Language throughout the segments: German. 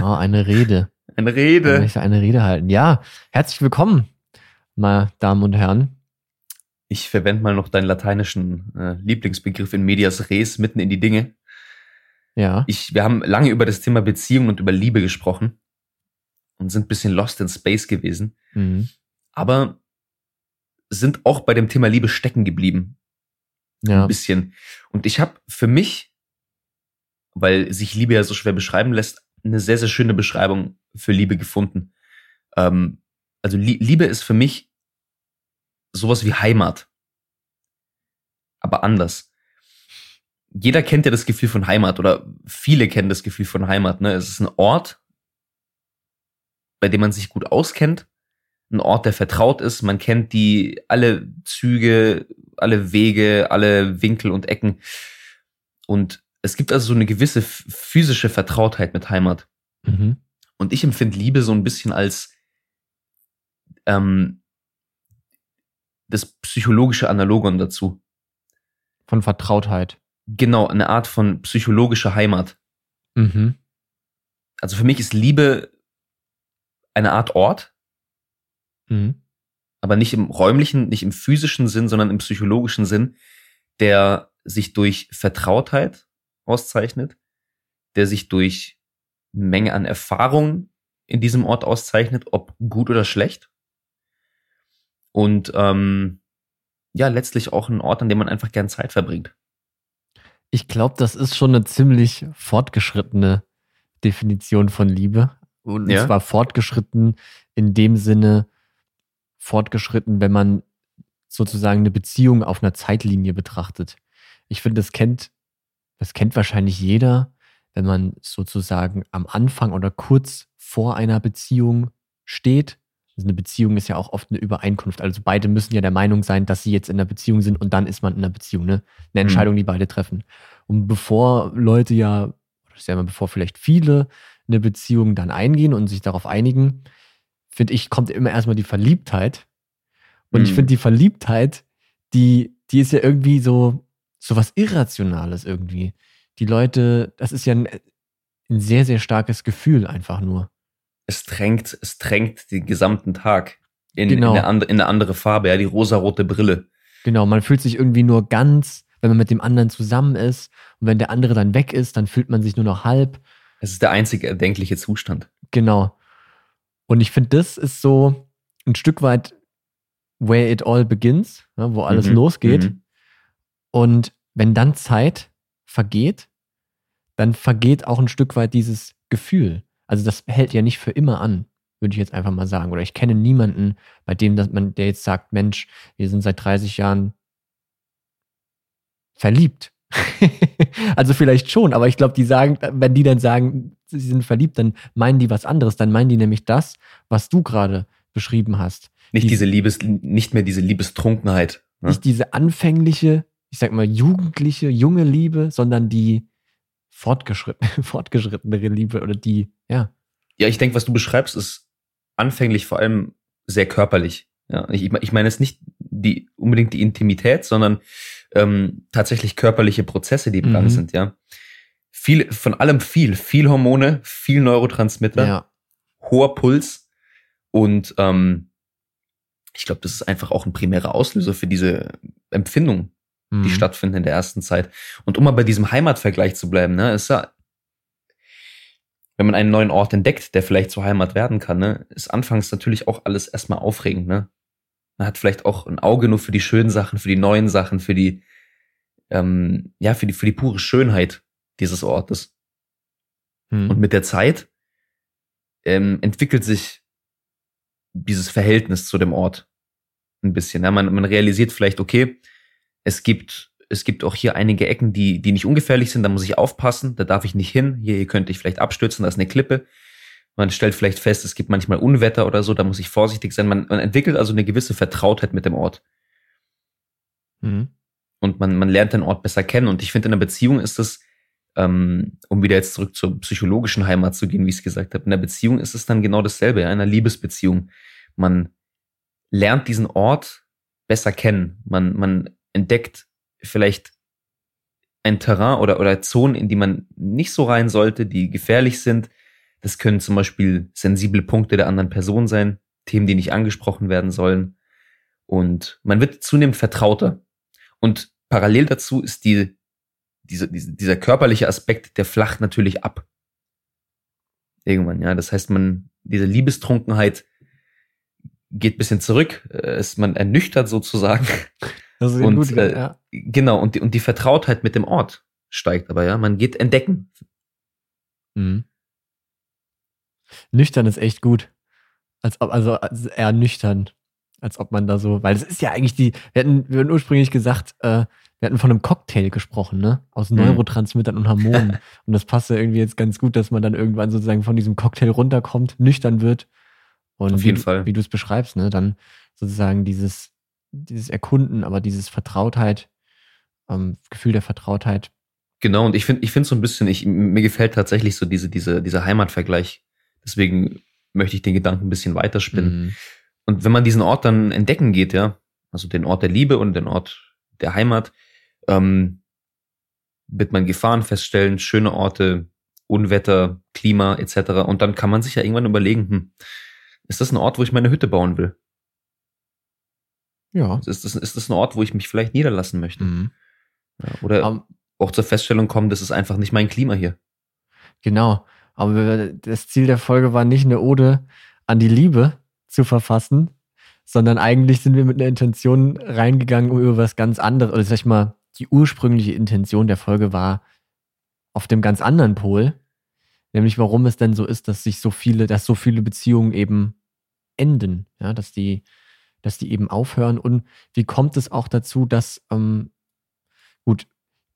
Oh, eine Rede. Eine Ich Rede. möchte eine Rede halten. Ja, herzlich willkommen, meine Damen und Herren. Ich verwende mal noch deinen lateinischen äh, Lieblingsbegriff in medias res, mitten in die Dinge. Ja, Ich, wir haben lange über das Thema Beziehung und über Liebe gesprochen und sind ein bisschen lost in space gewesen, mhm. aber sind auch bei dem Thema Liebe stecken geblieben. ja, Ein bisschen. Und ich habe für mich, weil sich Liebe ja so schwer beschreiben lässt, eine sehr, sehr schöne Beschreibung für Liebe gefunden. Ähm, also Lie Liebe ist für mich sowas wie Heimat. Aber anders. Jeder kennt ja das Gefühl von Heimat oder viele kennen das Gefühl von Heimat. Ne? Es ist ein Ort, bei dem man sich gut auskennt, ein Ort, der vertraut ist. Man kennt die alle Züge, alle Wege, alle Winkel und Ecken. Und es gibt also so eine gewisse physische Vertrautheit mit Heimat. mhm. Und ich empfinde Liebe so ein bisschen als ähm, das psychologische Analogon dazu. von Vertrautheit. Genau, eine Art von psychologischer Heimat. Mhm. Also für mich ist Liebe eine Art Ort, Mhm. aber nicht im räumlichen, nicht im physischen Sinn, sondern im psychologischen Sinn, der sich durch Vertrautheit auszeichnet, der sich durch eine Menge an Erfahrung in diesem Ort auszeichnet, ob gut oder schlecht. Und ähm, ja, letztlich auch ein Ort, an dem man einfach gern Zeit verbringt. Ich glaube, das ist schon eine ziemlich fortgeschrittene Definition von Liebe. Und Ja. zwar fortgeschritten in dem Sinne, fortgeschritten, wenn man sozusagen eine Beziehung auf einer Zeitlinie betrachtet. Ich finde, das kennt, das kennt wahrscheinlich jeder, wenn man sozusagen am Anfang oder kurz vor einer Beziehung steht. Also eine Beziehung ist ja auch oft eine Übereinkunft. Also beide müssen ja der Meinung sein, dass sie jetzt in einer Beziehung sind und dann ist man in einer Beziehung, ne? Eine Entscheidung, die beide treffen. Und bevor Leute ja, oder sagen wir, bevor vielleicht viele eine Beziehung dann eingehen und sich darauf einigen, finde ich, kommt immer erstmal die Verliebtheit. Und ich Mhm. finde die Verliebtheit, die, die ist ja irgendwie so, so was Irrationales irgendwie. Die Leute, das ist ja ein, ein sehr, sehr starkes Gefühl einfach nur. Es drängt, es drängt den gesamten Tag in, Genau. in, eine, andere, in eine andere Farbe, ja, die rosarote Brille. Genau, man fühlt sich irgendwie nur ganz, wenn man mit dem anderen zusammen ist. Und wenn der andere dann weg ist, dann fühlt man sich nur noch halb. Es ist der einzige erdenkliche Zustand. Genau. Und ich finde, das ist so ein Stück weit where it all begins, ne, wo alles Mhm, losgeht. mhm. Und wenn dann Zeit vergeht, dann vergeht auch ein Stück weit dieses Gefühl. Also das hält ja nicht für immer an, würde ich jetzt einfach mal sagen. Oder ich kenne niemanden, bei dem dass man, der jetzt sagt, Mensch, wir sind seit 30 Jahren verliebt. also vielleicht schon, aber ich glaube, die sagen, wenn die dann sagen, sie sind verliebt, dann meinen die was anderes. Dann meinen die nämlich das, was du gerade beschrieben hast. Nicht Die- diese Liebes, nicht mehr diese Liebestrunkenheit. Ne? Nicht diese anfängliche, ich sag mal, jugendliche, junge Liebe, sondern die fortgeschrittene, fortgeschrittenere Liebe oder die, ja. Ja, ich denke, was du beschreibst, ist anfänglich vor allem sehr körperlich. Ja, ich, ich meine jetzt nicht die unbedingt die Intimität, sondern ähm, tatsächlich körperliche Prozesse, die im Gang Mhm. sind. Ja, viel von allem viel, viel Hormone, viel Neurotransmitter, Ja, hoher Puls und ähm, ich glaube, das ist einfach auch ein primärer Auslöser für diese Empfindung, die Mhm. stattfinden in der ersten Zeit. Und um mal bei diesem Heimatvergleich zu bleiben, ne, ist ja, wenn man einen neuen Ort entdeckt, der vielleicht zur Heimat werden kann, ne, ist anfangs natürlich auch alles erstmal aufregend, ne. Man hat vielleicht auch ein Auge nur für die schönen Sachen, für die neuen Sachen, für die, ähm, ja, für die, für die pure Schönheit dieses Ortes. Mhm. Und mit der Zeit ähm, entwickelt sich dieses Verhältnis zu dem Ort ein bisschen. Ja, man, man realisiert vielleicht, okay, es gibt, es gibt auch hier einige Ecken, die, die nicht ungefährlich sind, da muss ich aufpassen, da darf ich nicht hin, hier, hier könnte ich vielleicht abstürzen, da ist eine Klippe. Man stellt vielleicht fest, es gibt manchmal Unwetter oder so, da muss ich vorsichtig sein. Man, man entwickelt also eine gewisse Vertrautheit mit dem Ort. Mhm. und man, man lernt den Ort besser kennen. Und ich finde, in einer Beziehung ist es, ähm, um wieder jetzt zurück zur psychologischen Heimat zu gehen, wie ich es gesagt habe, in einer Beziehung ist es dann genau dasselbe, in einer Liebesbeziehung. Man lernt diesen Ort besser kennen. Man, man entdeckt vielleicht ein Terrain oder, oder Zonen, in die man nicht so rein sollte, die gefährlich sind. Das können zum Beispiel sensible Punkte der anderen Person sein, Themen, die nicht angesprochen werden sollen. Und man wird zunehmend vertrauter. Und parallel dazu ist die, diese, dieser körperliche Aspekt, der flacht natürlich ab. Irgendwann, ja. Das heißt, man, diese Liebestrunkenheit geht bisschen zurück, äh, ist man ernüchtert sozusagen. Das ist und, gut, äh, ja. Genau, und die, und die Vertrautheit mit dem Ort steigt aber, ja. Man geht entdecken. Mhm. Nüchtern ist echt gut. Als ob, also als eher nüchtern. Als ob man da so, weil es ist ja eigentlich die, wir hatten, wir hatten ursprünglich gesagt, äh, wir hatten von einem Cocktail gesprochen, ne? Aus Mhm. Neurotransmittern und Hormonen. und das passt ja irgendwie jetzt ganz gut, dass man dann irgendwann sozusagen von diesem Cocktail runterkommt, nüchtern wird. Und Auf wie, jeden du- Fall. Wie du es beschreibst, ne? Dann sozusagen dieses, dieses Erkunden, aber dieses Vertrautheit, ähm, Gefühl der Vertrautheit. Genau, und ich finde, ich finde so ein bisschen, ich, mir gefällt tatsächlich so diese, diese, dieser Heimatvergleich. Deswegen möchte ich den Gedanken ein bisschen weiterspinnen. Mhm. Und wenn man diesen Ort dann entdecken geht, ja, also den Ort der Liebe und den Ort der Heimat, ähm, wird man Gefahren feststellen, schöne Orte, Unwetter, Klima etc. Und dann kann man sich ja irgendwann überlegen, hm, ist das ein Ort, wo ich meine Hütte bauen will? Ja. Ist das, ist das ein Ort, wo ich mich vielleicht niederlassen möchte? Mhm. Ja, oder Aber- auch zur Feststellung kommen, das ist einfach nicht mein Klima hier. Genau. Aber das Ziel der Folge war nicht eine Ode an die Liebe zu verfassen, sondern eigentlich sind wir mit einer Intention reingegangen, um über was ganz anderes, oder sag ich mal, die ursprüngliche Intention der Folge war auf dem ganz anderen Pol, nämlich warum es denn so ist, dass sich so viele, dass so viele Beziehungen eben enden, ja, dass die, dass die eben aufhören und wie kommt es auch dazu, dass, ähm, gut,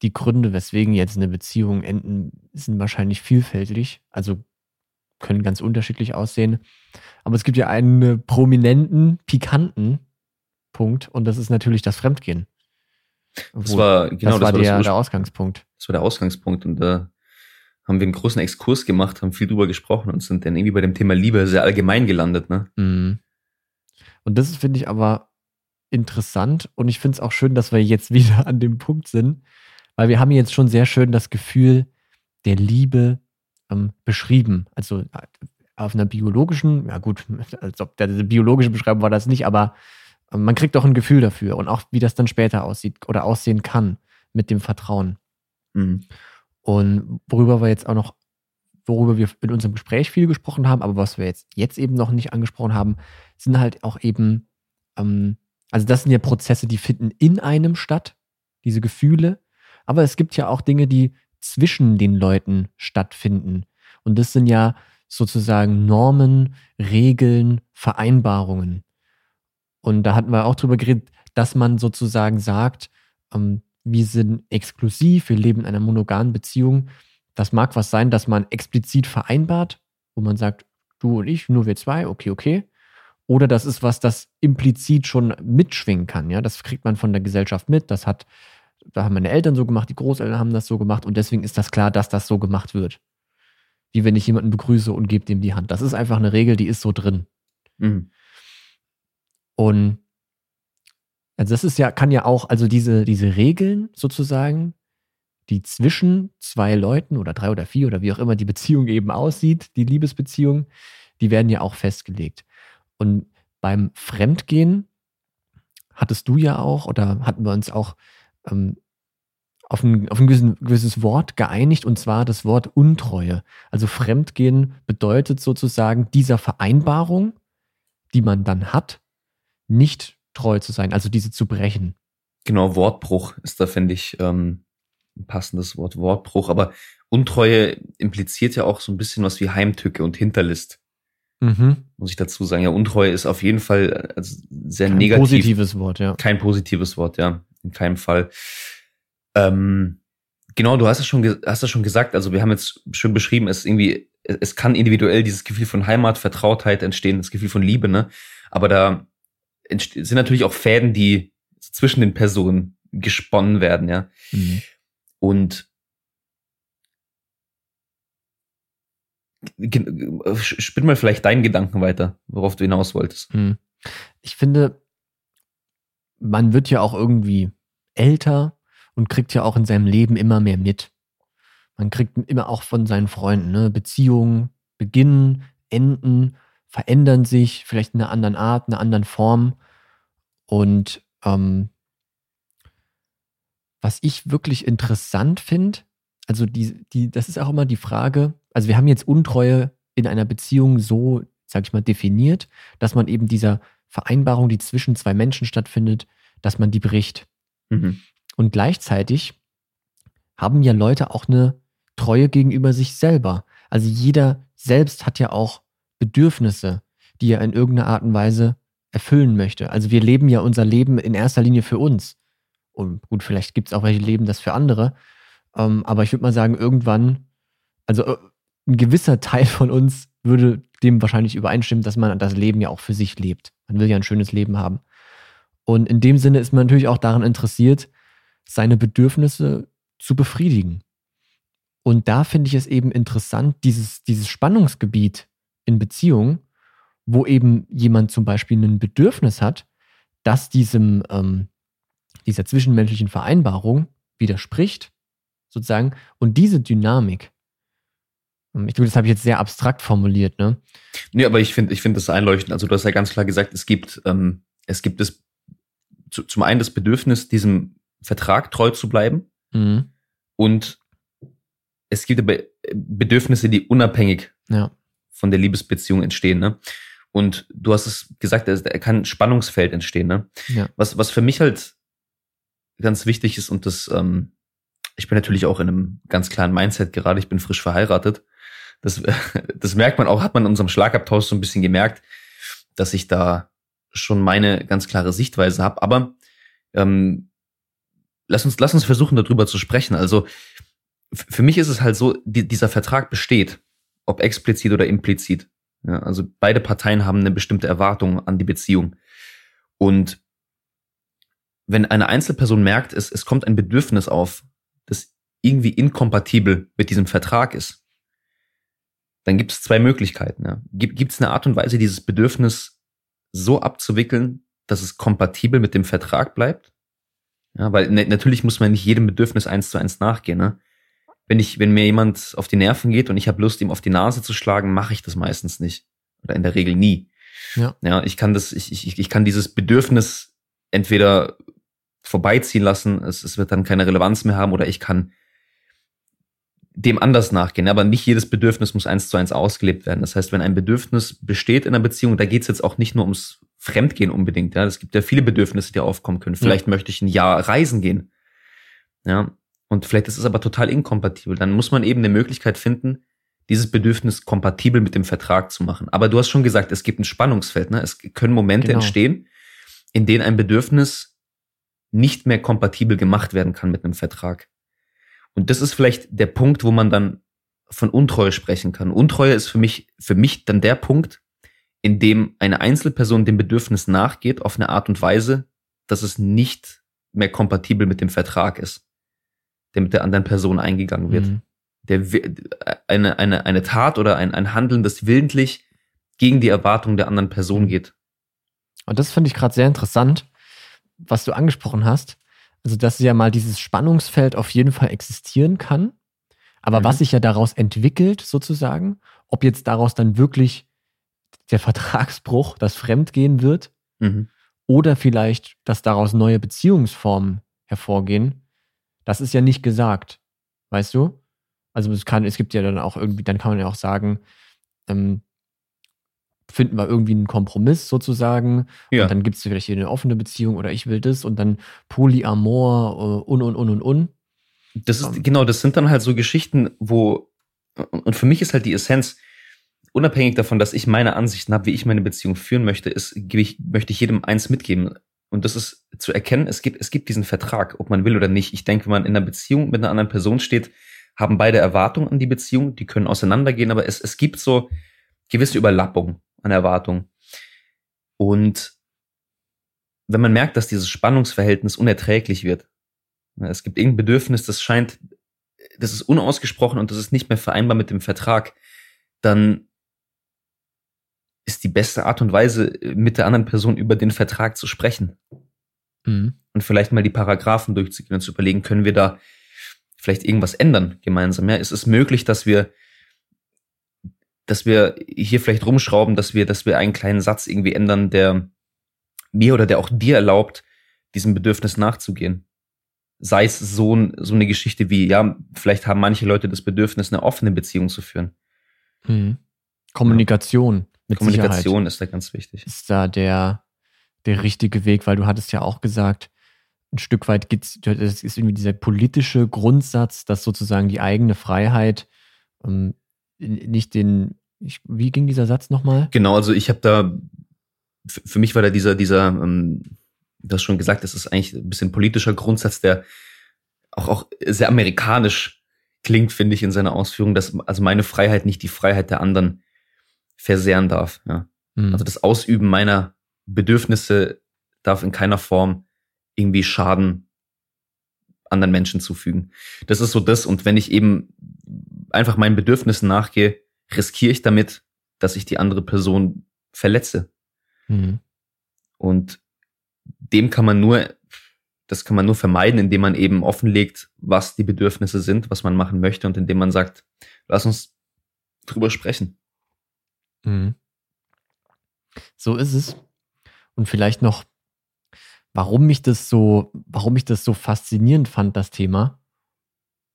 die Gründe, weswegen jetzt eine Beziehung enden, sind wahrscheinlich vielfältig, also können ganz unterschiedlich aussehen. Aber es gibt ja einen prominenten, pikanten Punkt und das ist natürlich das Fremdgehen. Das war, genau, das war, das, der, war der das, Ausgangspunkt. das war der Ausgangspunkt. Und da haben wir einen großen Exkurs gemacht, haben viel drüber gesprochen und sind dann irgendwie bei dem Thema Liebe sehr allgemein gelandet, ne? Mhm. Und das finde ich aber interessant und ich finde es auch schön, dass wir jetzt wieder an dem Punkt sind, weil wir haben jetzt schon sehr schön das Gefühl der Liebe ähm, beschrieben. Also äh, auf einer biologischen, ja gut, als ob der, diese biologische Beschreibung war das nicht, aber äh, man kriegt doch ein Gefühl dafür und auch wie das dann später aussieht oder aussehen kann mit dem Vertrauen. Mhm. Und worüber wir jetzt auch noch, worüber wir in unserem Gespräch viel gesprochen haben, aber was wir jetzt, jetzt eben noch nicht angesprochen haben, sind halt auch eben, ähm, also das sind ja Prozesse, die finden in einem statt, diese Gefühle, aber es gibt ja auch Dinge, die zwischen den Leuten stattfinden. Und das sind ja sozusagen Normen, Regeln, Vereinbarungen. Und da hatten wir auch drüber geredet, dass man sozusagen sagt, ähm, wir sind exklusiv, wir leben in einer monogamen Beziehung. Das mag was sein, dass man explizit vereinbart, wo man sagt, du und ich, nur wir zwei, okay, okay. Oder das ist was, das implizit schon mitschwingen kann. Ja, das kriegt man von der Gesellschaft mit. Das hat, da haben meine Eltern so gemacht, die Großeltern haben das so gemacht und deswegen ist das klar, dass das so gemacht wird. Wie wenn ich jemanden begrüße und gebe dem die Hand. Das ist einfach eine Regel, die ist so drin. Mhm. Und also das ist ja, kann ja auch, also diese, diese Regeln sozusagen, die zwischen zwei Leuten oder drei oder vier oder wie auch immer die Beziehung eben aussieht, die Liebesbeziehung, die werden ja auch festgelegt. Und beim Fremdgehen hattest du ja auch oder hatten wir uns auch ähm, auf ein, auf ein gewissen, gewisses Wort geeinigt und zwar das Wort Untreue. Also Fremdgehen bedeutet sozusagen dieser Vereinbarung, die man dann hat, nicht treu zu sein, also diese zu brechen. Genau, Wortbruch ist da, finde ich, ähm, passendes Wort, Wortbruch. Aber Untreue impliziert ja auch so ein bisschen was wie Heimtücke und Hinterlist, Mhm. muss ich dazu sagen. Ja, Untreue ist auf jeden Fall äh, also sehr Ein negativ. positives Wort, ja. Kein positives Wort, ja, in keinem Fall. Ähm, genau, du hast es schon, hast es schon gesagt. Also wir haben jetzt schön beschrieben, es irgendwie, es kann individuell dieses Gefühl von Heimat, Vertrautheit entstehen, das Gefühl von Liebe, ne? Aber da sind natürlich auch Fäden, die zwischen den Personen gesponnen werden, ja. Mhm. Und spinn mal vielleicht deinen Gedanken weiter, worauf du hinaus wolltest. Mhm. Ich finde, man wird ja auch irgendwie älter und kriegt ja auch in seinem Leben immer mehr mit. Man kriegt immer auch von seinen Freunden, ne, Beziehungen, beginnen, enden, verändern sich, vielleicht in einer anderen Art, einer anderen Form. Und ähm, was ich wirklich interessant finde, also die, die, das ist auch immer die Frage, also wir haben jetzt Untreue in einer Beziehung so, sag ich mal, definiert, dass man eben dieser Vereinbarung, die zwischen zwei Menschen stattfindet, dass man die bricht. Mhm. Und gleichzeitig haben ja Leute auch eine Treue gegenüber sich selber. Also jeder selbst hat ja auch Bedürfnisse, die er in irgendeiner Art und Weise erfüllen möchte. Also wir leben ja unser Leben in erster Linie für uns. Und gut, vielleicht gibt es auch welche leben das für andere. Ähm, aber ich würde mal sagen, irgendwann, also äh, ein gewisser Teil von uns würde dem wahrscheinlich übereinstimmen, dass man das Leben ja auch für sich lebt. Man will ja ein schönes Leben haben. Und in dem Sinne ist man natürlich auch daran interessiert, seine Bedürfnisse zu befriedigen. Und da finde ich es eben interessant, dieses, dieses Spannungsgebiet in Beziehungen, wo eben jemand zum Beispiel ein Bedürfnis hat, das diesem, ähm, dieser zwischenmenschlichen Vereinbarung widerspricht, sozusagen, und diese Dynamik, ähm, ich glaube, das habe ich jetzt sehr abstrakt formuliert, ne? Nee, aber ich finde, ich finde das einleuchtend. Also du hast ja ganz klar gesagt, es gibt, ähm, es gibt das, zu, zum einen das Bedürfnis, diesem Vertrag treu zu bleiben. Mhm. Und es gibt aber Bedürfnisse, die unabhängig ja. von der Liebesbeziehung entstehen. Ne? Und du hast es gesagt, da kann ein Spannungsfeld entstehen. Ne? Ja. Was, was für mich halt ganz wichtig ist und das, ähm, ich bin natürlich auch in einem ganz klaren Mindset gerade, ich bin frisch verheiratet. Das, das merkt man auch, hat man in unserem Schlagabtausch so ein bisschen gemerkt, dass ich da schon meine ganz klare Sichtweise habe. Aber ähm, lass uns, lass uns versuchen, darüber zu sprechen. Also für mich ist es halt so, die, dieser Vertrag besteht, ob explizit oder implizit. Ja, also beide Parteien haben eine bestimmte Erwartung an die Beziehung. Und wenn eine Einzelperson merkt, es, es kommt ein Bedürfnis auf, das irgendwie inkompatibel mit diesem Vertrag ist, dann gibt es zwei Möglichkeiten. Ja. Gibt es eine Art und Weise, dieses Bedürfnis so abzuwickeln, dass es kompatibel mit dem Vertrag bleibt? Ja, weil ne, natürlich muss man nicht jedem Bedürfnis eins zu eins nachgehen. Ne? Wenn ich, wenn mir jemand auf die Nerven geht und ich habe Lust, ihm auf die Nase zu schlagen, mache ich das meistens nicht. Oder in der Regel nie. Ja. ja, ich kann das, ich, ich, ich kann dieses Bedürfnis entweder vorbeiziehen lassen, es, es wird dann keine Relevanz mehr haben, oder ich kann dem anders nachgehen. Aber nicht jedes Bedürfnis muss eins zu eins ausgelebt werden. Das heißt, wenn ein Bedürfnis besteht in einer Beziehung, da geht es jetzt auch nicht nur ums Fremdgehen unbedingt. Ja, es gibt ja viele Bedürfnisse, die aufkommen können. Vielleicht ja. möchte ich ein Jahr reisen gehen. Ja, und vielleicht ist es aber total inkompatibel. Dann muss man eben eine Möglichkeit finden, dieses Bedürfnis kompatibel mit dem Vertrag zu machen. Aber du hast schon gesagt, es gibt ein Spannungsfeld. Ne? Es können Momente genau. entstehen, in denen ein Bedürfnis nicht mehr kompatibel gemacht werden kann mit einem Vertrag. Und das ist vielleicht der Punkt, wo man dann von Untreue sprechen kann. Untreue ist für mich, für mich dann der Punkt, in dem eine Einzelperson dem Bedürfnis nachgeht auf eine Art und Weise, dass es nicht mehr kompatibel mit dem Vertrag ist, der mit der anderen Person eingegangen wird. Mhm. Der, eine, eine, eine Tat oder ein, ein Handeln, das willentlich gegen die Erwartung der anderen Person mhm. geht. Und das finde ich gerade sehr interessant, was du angesprochen hast. Also, dass ja mal dieses Spannungsfeld auf jeden Fall existieren kann. Aber mhm. was sich ja daraus entwickelt, sozusagen, ob jetzt daraus dann wirklich der Vertragsbruch, das Fremdgehen wird, mhm. oder vielleicht, dass daraus neue Beziehungsformen hervorgehen, das ist ja nicht gesagt. Weißt du? Also es kann, es gibt ja dann auch irgendwie, dann kann man ja auch sagen, ähm, finden wir irgendwie einen Kompromiss sozusagen. Ja. Und dann gibt es vielleicht hier eine offene Beziehung oder ich will das und dann Polyamor äh, und und und und und. Das ist, um, ähm. genau, das sind dann halt so Geschichten, wo, und für mich ist halt die Essenz, unabhängig davon, dass ich meine Ansichten habe, wie ich meine Beziehung führen möchte, ist, ich, möchte ich jedem eins mitgeben. Und das ist zu erkennen, es gibt, es gibt diesen Vertrag, ob man will oder nicht. Ich denke, wenn man in einer Beziehung mit einer anderen Person steht, haben beide Erwartungen an die Beziehung, die können auseinandergehen, aber es, es gibt so gewisse Überlappungen an Erwartungen. Und wenn man merkt, dass dieses Spannungsverhältnis unerträglich wird, es gibt irgendein Bedürfnis, das scheint, das ist unausgesprochen und das ist nicht mehr vereinbar mit dem Vertrag, dann ist die beste Art und Weise, mit der anderen Person über den Vertrag zu sprechen. Mhm. Und vielleicht mal die Paragraphen durchzugehen und zu überlegen, können wir da vielleicht irgendwas ändern gemeinsam? Ja, ist es möglich, dass wir dass wir hier vielleicht rumschrauben, dass wir, dass wir einen kleinen Satz irgendwie ändern, der mir oder der auch dir erlaubt, diesem Bedürfnis nachzugehen. Sei es so, so eine Geschichte wie, ja, vielleicht haben manche Leute das Bedürfnis, eine offene Beziehung zu führen. Mhm. Kommunikation. Mit Kommunikation Sicherheit ist da ganz wichtig. Ist da der, der richtige Weg, weil du hattest ja auch gesagt, ein Stück weit gibt's, das ist irgendwie dieser politische Grundsatz, dass sozusagen die eigene Freiheit ähm, nicht den, ich, wie ging dieser Satz nochmal? Genau, also ich habe da, für mich war da dieser, dieser, ähm, du hast schon gesagt, das ist eigentlich ein bisschen politischer Grundsatz, der auch, auch sehr amerikanisch klingt, finde ich, in seiner Ausführung, dass also meine Freiheit nicht die Freiheit der anderen versehren darf. Ja. Mhm. Also das Ausüben meiner Bedürfnisse darf in keiner Form irgendwie Schaden anderen Menschen zufügen. Das ist so das. Und wenn ich eben einfach meinen Bedürfnissen nachgehe, riskiere ich damit, dass ich die andere Person verletze. Mhm. Und dem kann man nur, das kann man nur vermeiden, indem man eben offenlegt, was die Bedürfnisse sind, was man machen möchte und indem man sagt, lass uns drüber sprechen. Mhm. So ist es. Und vielleicht noch, warum mich das so, warum ich das so faszinierend fand, das Thema,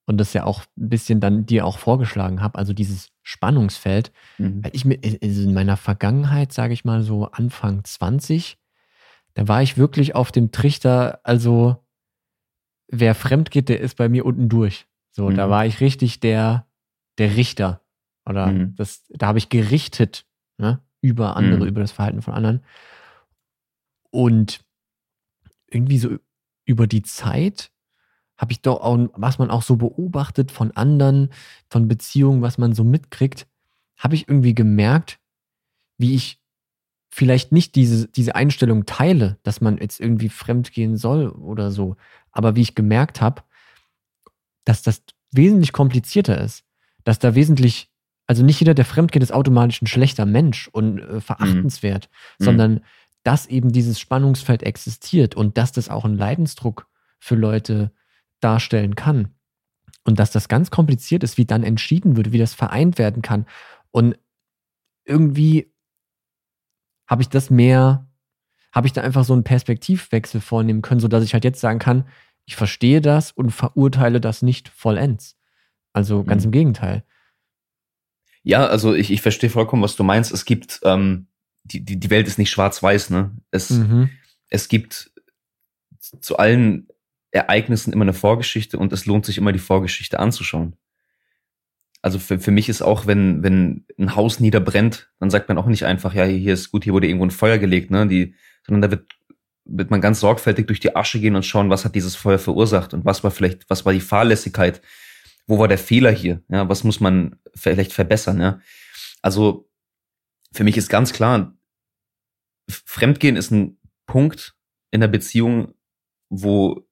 und das ja auch ein bisschen dann dir auch vorgeschlagen habe, also dieses Spannungsfeld, mhm. weil ich mir also in meiner Vergangenheit, sage ich mal so Anfang 20, da war ich wirklich auf dem Trichter, also wer fremd geht, der ist bei mir unten durch. So, mhm. da war ich richtig der, der Richter. Oder mhm. das, da habe ich gerichtet ne, über andere, mhm. über das Verhalten von anderen. Und irgendwie so über die Zeit habe ich doch auch, was man auch so beobachtet von anderen, von Beziehungen, was man so mitkriegt, habe ich irgendwie gemerkt, wie ich vielleicht nicht diese, diese Einstellung teile, dass man jetzt irgendwie fremd gehen soll oder so, aber wie ich gemerkt habe, dass das wesentlich komplizierter ist, dass da wesentlich, also nicht jeder, der fremd geht, ist automatisch ein schlechter Mensch und äh, verachtenswert, mhm. sondern dass eben dieses Spannungsfeld existiert und dass das auch einen Leidensdruck für Leute darstellen kann. Und dass das ganz kompliziert ist, wie dann entschieden wird, wie das vereint werden kann. Und irgendwie habe ich das mehr, habe ich da einfach so einen Perspektivwechsel vornehmen können, sodass ich halt jetzt sagen kann, ich verstehe das und verurteile das nicht vollends. Also ganz mhm. im Gegenteil. Ja, also ich, ich verstehe vollkommen, was du meinst. Es gibt, ähm, die, die, die Welt ist nicht schwarz-weiß, ne? Es, mhm. es gibt zu allen Ereignissen immer eine Vorgeschichte und es lohnt sich immer, die Vorgeschichte anzuschauen. Also für, für mich ist auch, wenn, wenn ein Haus niederbrennt, dann sagt man auch nicht einfach, ja, hier ist gut, hier wurde irgendwo ein Feuer gelegt, ne? Die, sondern da wird, wird man ganz sorgfältig durch die Asche gehen und schauen, was hat dieses Feuer verursacht und was war vielleicht, was war die Fahrlässigkeit, wo war der Fehler hier, ja, was muss man vielleicht verbessern, ja. Also für mich ist ganz klar, Fremdgehen ist ein Punkt in der Beziehung, wo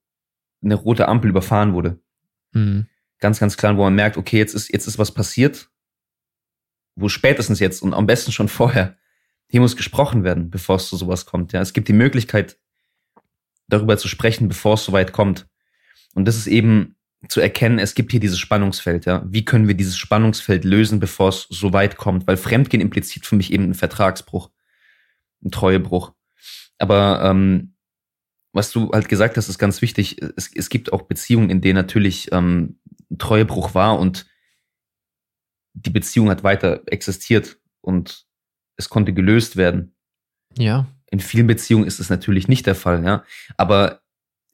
eine rote Ampel überfahren wurde. Mhm. Ganz, ganz klar, wo man merkt, okay, jetzt ist, jetzt ist was passiert, wo spätestens jetzt und am besten schon vorher, hier muss gesprochen werden, bevor es zu sowas kommt. Ja, es gibt die Möglichkeit, darüber zu sprechen, bevor es soweit kommt. Und das ist eben zu erkennen, es gibt hier dieses Spannungsfeld, ja. Wie können wir dieses Spannungsfeld lösen, bevor es so weit kommt? Weil Fremdgehen impliziert für mich eben einen Vertragsbruch, einen Treuebruch. Aber ähm, was du halt gesagt hast, ist ganz wichtig. Es, es gibt auch Beziehungen, in denen natürlich ähm, Treuebruch war und die Beziehung hat weiter existiert und es konnte gelöst werden. Ja. In vielen Beziehungen ist es natürlich nicht der Fall, ja. Aber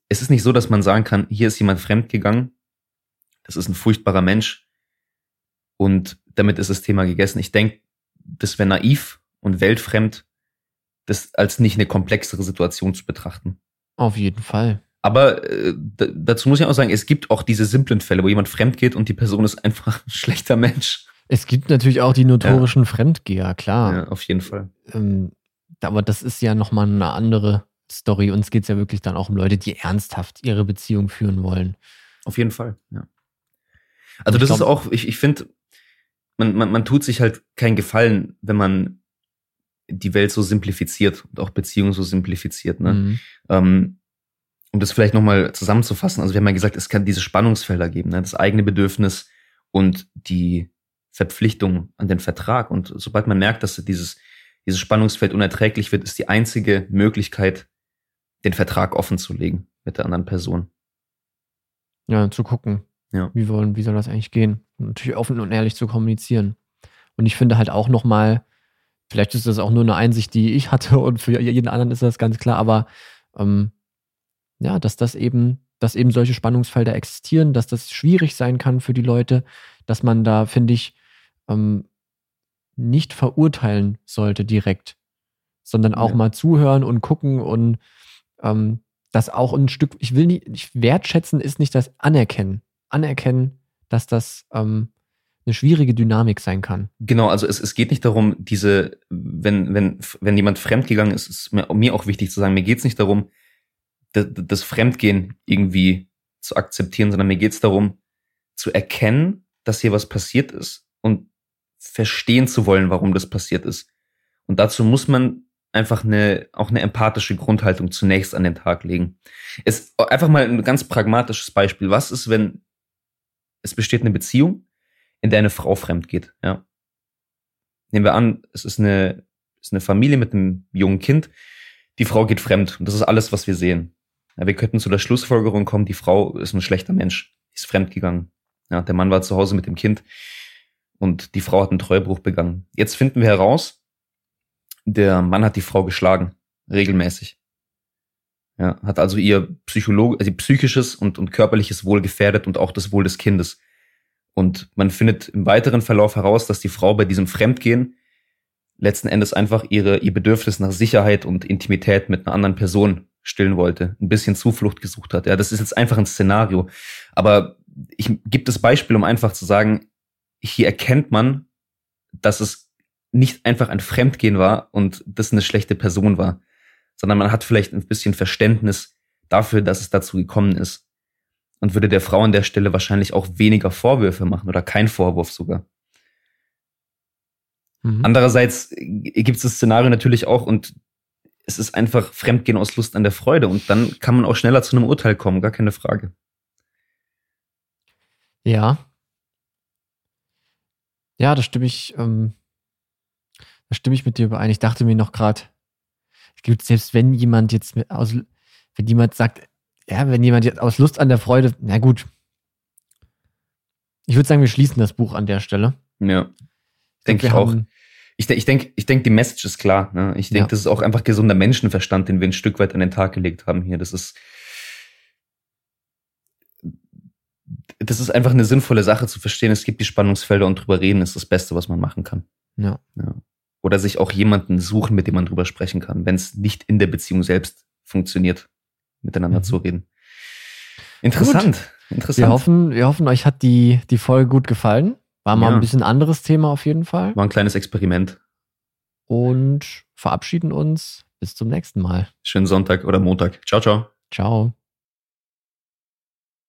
es ist nicht so, dass man sagen kann, hier ist jemand fremdgegangen, das ist ein furchtbarer Mensch und damit ist das Thema gegessen. Ich denke, das wäre naiv und weltfremd, das als nicht eine komplexere Situation zu betrachten. Auf jeden Fall. Aber äh, dazu muss ich auch sagen, es gibt auch diese simplen Fälle, wo jemand fremd geht und die Person ist einfach ein schlechter Mensch. Es gibt natürlich auch die notorischen ja. Fremdgeher, klar. Ja, auf jeden Fall. Ähm, aber das ist ja nochmal eine andere Story. Uns geht es ja wirklich dann auch um Leute, die ernsthaft ihre Beziehung führen wollen. Auf jeden Fall, ja. Also das glaub, ist auch, ich, ich finde, man, man, man tut sich halt keinen Gefallen, wenn man die Welt so simplifiziert und auch Beziehungen so simplifiziert. Ne? Mhm. Ähm, um das vielleicht nochmal zusammenzufassen, also wir haben ja gesagt, es kann diese Spannungsfelder geben, ne? das eigene Bedürfnis und die Verpflichtung an den Vertrag. Und sobald man merkt, dass dieses, dieses Spannungsfeld unerträglich wird, ist die einzige Möglichkeit, den Vertrag offen zu legen mit der anderen Person. Ja, zu gucken. Ja. Wie, wollen, wie soll das eigentlich gehen? Und natürlich offen und ehrlich zu kommunizieren. Und ich finde halt auch nochmal, vielleicht ist das auch nur eine Einsicht, die ich hatte und für jeden anderen ist das ganz klar, aber ähm, ja, dass das eben, dass eben solche Spannungsfelder existieren, dass das schwierig sein kann für die Leute, dass man da, finde ich, ähm, nicht verurteilen sollte direkt, sondern auch ja. mal zuhören und gucken und ähm, das auch ein Stück, ich will nicht, ich wertschätzen ist nicht das Anerkennen. Anerkennen, dass das ähm, eine schwierige Dynamik sein kann. Genau, also es, es geht nicht darum, diese, wenn, wenn, wenn jemand fremdgegangen ist, ist mir, mir auch wichtig zu sagen, mir geht es nicht darum, das, das Fremdgehen irgendwie zu akzeptieren, sondern mir geht es darum, zu erkennen, dass hier was passiert ist und verstehen zu wollen, warum das passiert ist. Und dazu muss man einfach eine, auch eine empathische Grundhaltung zunächst an den Tag legen. Es, einfach mal ein ganz pragmatisches Beispiel. Was ist, wenn es besteht eine Beziehung, in der eine Frau fremd geht, ja? Nehmen wir an, es ist eine, ist eine Familie mit einem jungen Kind. Die Frau geht fremd. Und das ist alles, was wir sehen. Ja, wir könnten zu der Schlussfolgerung kommen, die Frau ist ein schlechter Mensch, ist fremd gegangen. Ja, der Mann war zu Hause mit dem Kind und die Frau hat einen Treubruch begangen. Jetzt finden wir heraus, der Mann hat die Frau geschlagen, regelmäßig. Ja, hat also ihr Psychologe, also psychisches und, und körperliches Wohl gefährdet und auch das Wohl des Kindes. Und man findet im weiteren Verlauf heraus, dass die Frau bei diesem Fremdgehen letzten Endes einfach ihre, ihr Bedürfnis nach Sicherheit und Intimität mit einer anderen Person stillen wollte, ein bisschen Zuflucht gesucht hat. Ja, das ist jetzt einfach ein Szenario. Aber ich gebe das Beispiel, um einfach zu sagen, hier erkennt man, dass es nicht einfach ein Fremdgehen war und das eine schlechte Person war, sondern man hat vielleicht ein bisschen Verständnis dafür, dass es dazu gekommen ist und würde der Frau an der Stelle wahrscheinlich auch weniger Vorwürfe machen oder kein Vorwurf sogar. Mhm. Andererseits gibt es das Szenario natürlich auch und es ist einfach Fremdgehen aus Lust an der Freude und dann kann man auch schneller zu einem Urteil kommen, gar keine Frage. Ja. Ja, da stimme ich, ähm, da stimme ich mit dir überein. Ich dachte mir noch gerade, es gibt selbst wenn jemand jetzt mit aus, wenn jemand sagt, ja, wenn jemand jetzt aus Lust an der Freude, na gut. Ich würde sagen, wir schließen das Buch an der Stelle. Ja. Denke ich auch. Ich, ich denke, ich denk, die Message ist klar. Ne? Ich denke, ja. das ist auch einfach gesunder Menschenverstand, den wir ein Stück weit an den Tag gelegt haben hier. Das ist, das ist einfach eine sinnvolle Sache zu verstehen. Es gibt die Spannungsfelder und drüber reden ist das Beste, was man machen kann. Ja. ja. Oder sich auch jemanden suchen, mit dem man drüber sprechen kann, wenn es nicht in der Beziehung selbst funktioniert, miteinander mhm. zu reden. Interessant. Gut. Interessant. Wir hoffen, wir hoffen, euch hat die, die Folge gut gefallen. War mal ja. ein bisschen anderes Thema auf jeden Fall. War ein kleines Experiment. Und verabschieden uns. Bis zum nächsten Mal. Schönen Sonntag oder Montag. Ciao, ciao. Ciao.